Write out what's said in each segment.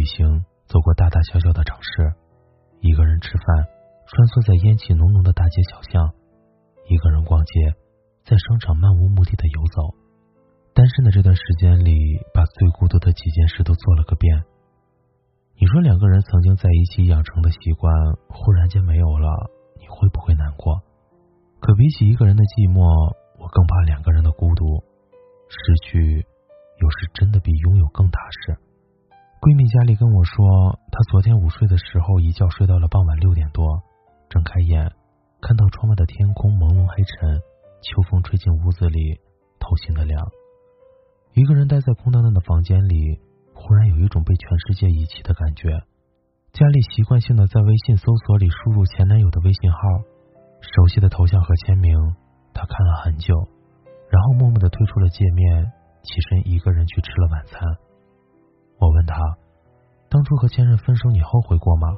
旅行，走过大大小小的城市；一个人吃饭，穿梭在烟气浓浓的大街小巷；一个人逛街，在商场漫无目的的游走。单身的这段时间里，把最孤独的几件事都做了个遍。你说两个人曾经在一起养成的习惯，忽然间没有了，你会不会难过？可比起一个人的寂寞，我更怕两个人的孤独。失去，有时真的比拥有更踏实。闺蜜佳丽跟我说，她昨天午睡的时候，一觉睡到了傍晚六点多，睁开眼，看到窗外的天空朦胧黑沉，秋风吹进屋子里，透心的凉。一个人待在空荡荡的房间里，忽然有一种被全世界遗弃的感觉。佳丽习惯性的在微信搜索里输入前男友的微信号，熟悉的头像和签名，她看了很久，然后默默的退出了界面，起身一个人去吃了晚餐。我问他，当初和前任分手，你后悔过吗？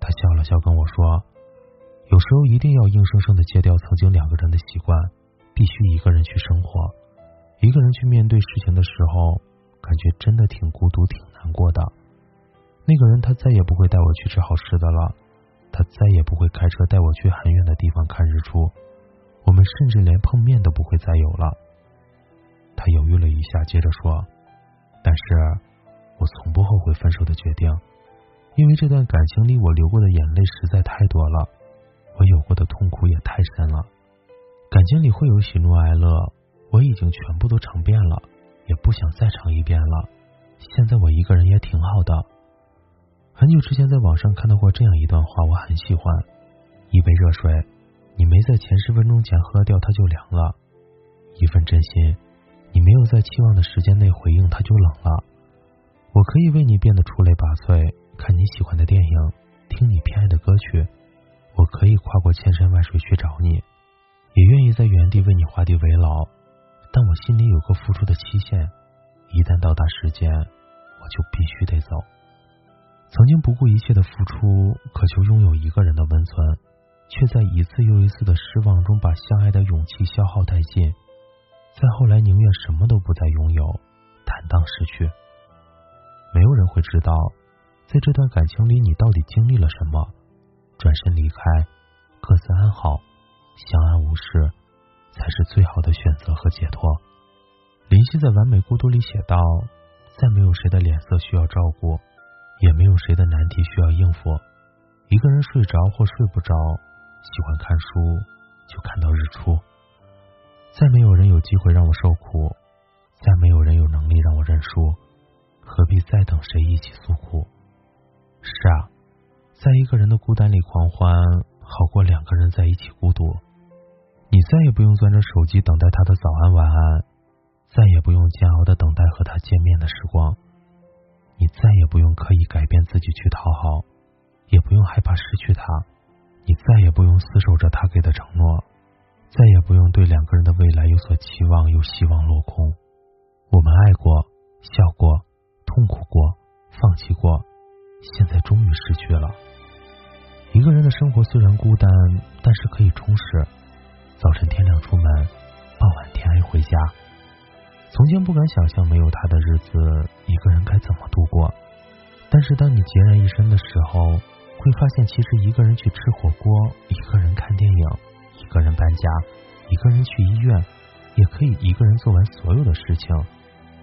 他笑了笑跟我说，有时候一定要硬生生的戒掉曾经两个人的习惯，必须一个人去生活，一个人去面对事情的时候，感觉真的挺孤独、挺难过的。那个人他再也不会带我去吃好吃的了，他再也不会开车带我去很远的地方看日出，我们甚至连碰面都不会再有了。他犹豫了一下，接着说，但是。会分手的决定，因为这段感情里我流过的眼泪实在太多了，我有过的痛苦也太深了。感情里会有喜怒哀乐，我已经全部都尝遍了，也不想再尝一遍了。现在我一个人也挺好的。很久之前在网上看到过这样一段话，我很喜欢：一杯热水，你没在前十分钟前喝掉，它就凉了；一份真心，你没有在期望的时间内回应，它就冷了。我可以为你变得出类拔萃，看你喜欢的电影，听你偏爱的歌曲。我可以跨过千山万水去找你，也愿意在原地为你画地为牢。但我心里有个付出的期限，一旦到达时间，我就必须得走。曾经不顾一切的付出，渴求拥有一个人的温存，却在一次又一次的失望中把相爱的勇气消耗殆尽。再后来，宁愿什么都不再拥有，坦荡失去。没有人会知道，在这段感情里，你到底经历了什么。转身离开，各自安好，相安无事，才是最好的选择和解脱。林夕在《完美孤独》里写道：“再没有谁的脸色需要照顾，也没有谁的难题需要应付。一个人睡着或睡不着，喜欢看书就看到日出。再没有人有机会让我受苦，再没有人有能力让我认输。”何必再等谁一起诉苦？是啊，在一个人的孤单里狂欢，好过两个人在一起孤独。你再也不用攥着手机等待他的早安晚安，再也不用煎熬的等待和他见面的时光。你再也不用刻意改变自己去讨好，也不用害怕失去他。你再也不用死守着他给的承诺，再也不用对两个人的未来有所期望又希望落空。我们爱过，笑过。痛苦过，放弃过，现在终于失去了。一个人的生活虽然孤单，但是可以充实。早晨天亮出门，傍晚天黑回家。从前不敢想象没有他的日子，一个人该怎么度过。但是当你孑然一身的时候，会发现其实一个人去吃火锅，一个人看电影，一个人搬家，一个人去医院，也可以一个人做完所有的事情。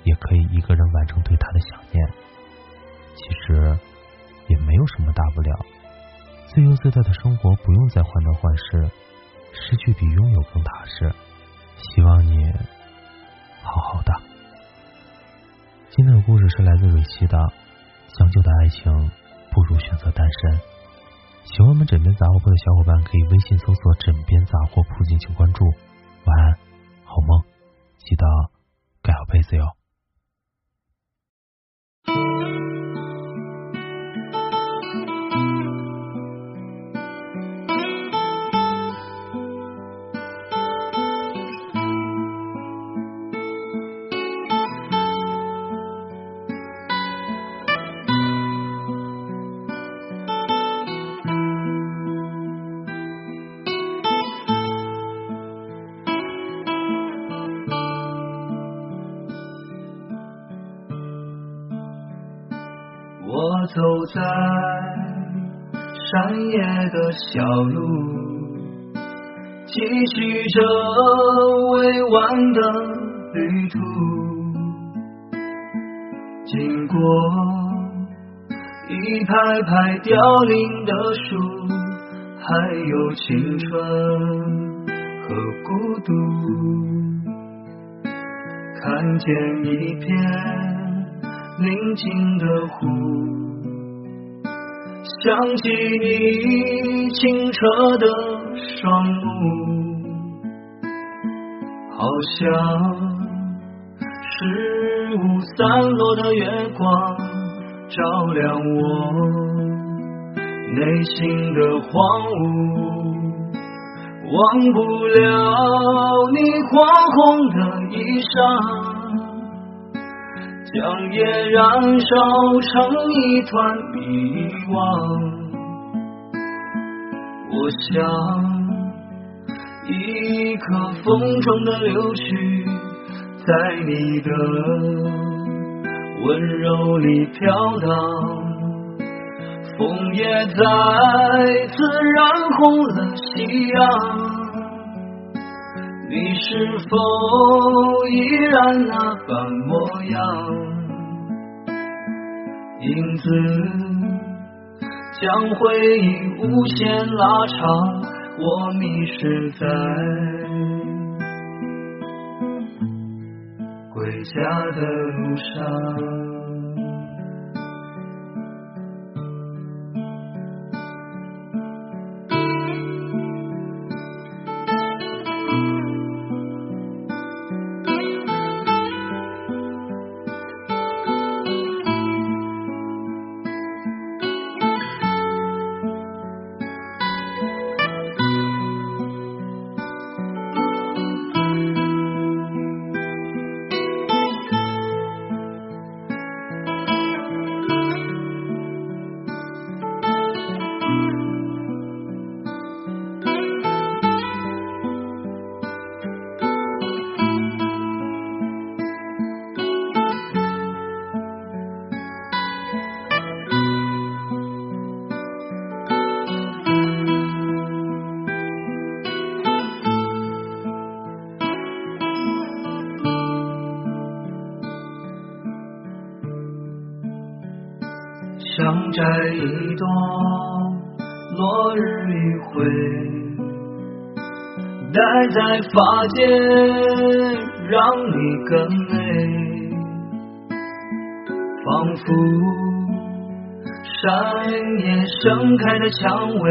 也可以一个人完成对他的想念。其实也没有什么大不了。自由自在的生活不用再患得患失，失去比拥有更踏实。希望你好好的。今天的故事是来自蕊希的《将就的爱情不如选择单身》。喜欢我们枕边杂货铺的小伙伴可以微信搜索“枕边杂货铺”进行关注。晚安，好梦，记得盖好被子哟。我走在山野的小路，继续着未完的旅途，经过一排排凋零的树，还有青春和孤独，看见一片。宁静的湖，想起你清澈的双目，好像十五散落的月光，照亮我内心的荒芜，忘不了你火红的衣裳。将夜燃烧成一团迷惘，我想一颗风中的柳絮，在你的温柔里飘荡，风也再次染红了夕阳。你是否依然那般模样？影子将回忆无限拉长，我迷失在归家的路上。日余晖，戴在发间，让你更美。仿佛山野盛开的蔷薇，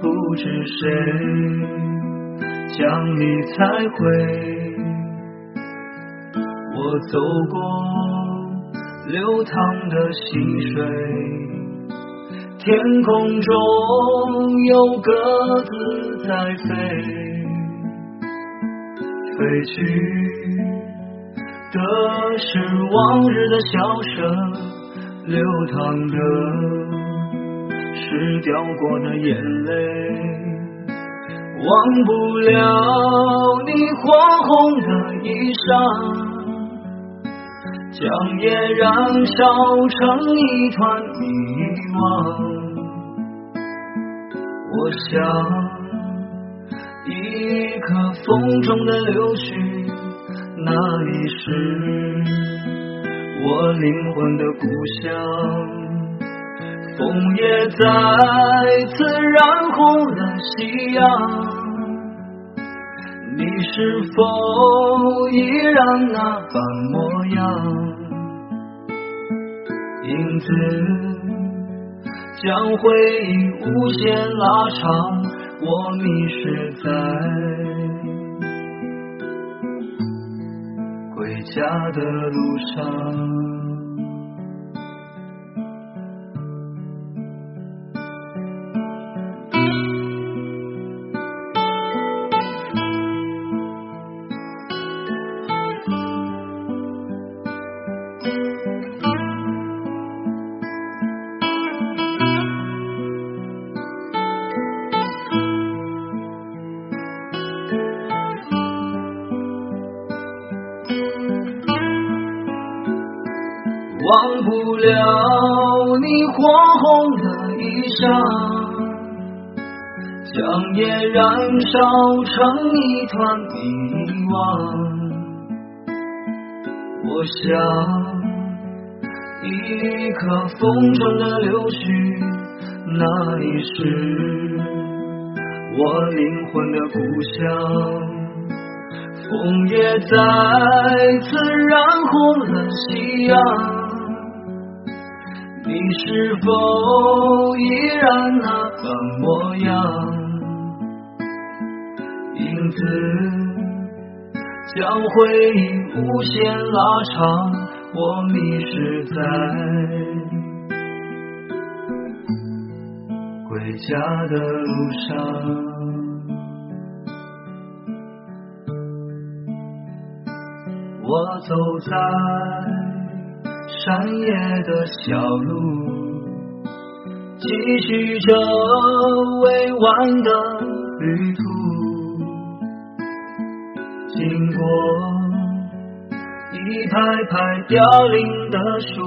不知谁将你采回。我走过。流淌的溪水，天空中有鸽子在飞，飞去的是往日的笑声，流淌的是掉过的眼泪，忘不了你火红的衣裳。将夜燃烧成一团迷惘，我想一颗风中的柳絮，那里是？我灵魂的故乡。风也再次染红了夕阳，你是否依然那般模样？影子将回忆无限拉长，我迷失在回家的路上。忘不了你火红的衣裳，将夜燃烧成一团迷惘。我想，一颗风中的柳絮，那里是我灵魂的故乡。风也再次染红了夕阳。你是否依然那般模样？影子将回忆无限拉长，我迷失在归家的路上。我走在。山野的小路，继续着未完的旅途，经过一排排凋零的树，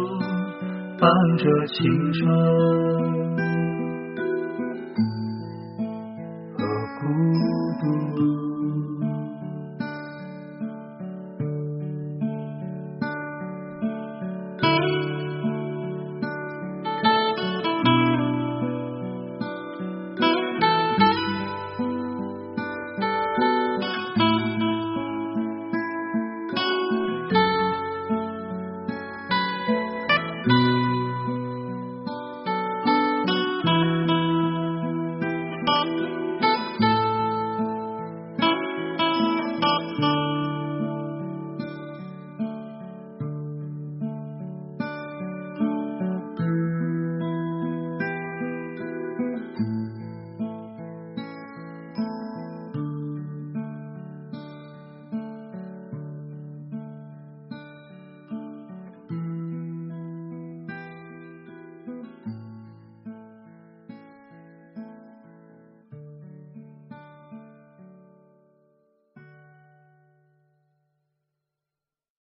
伴着青春。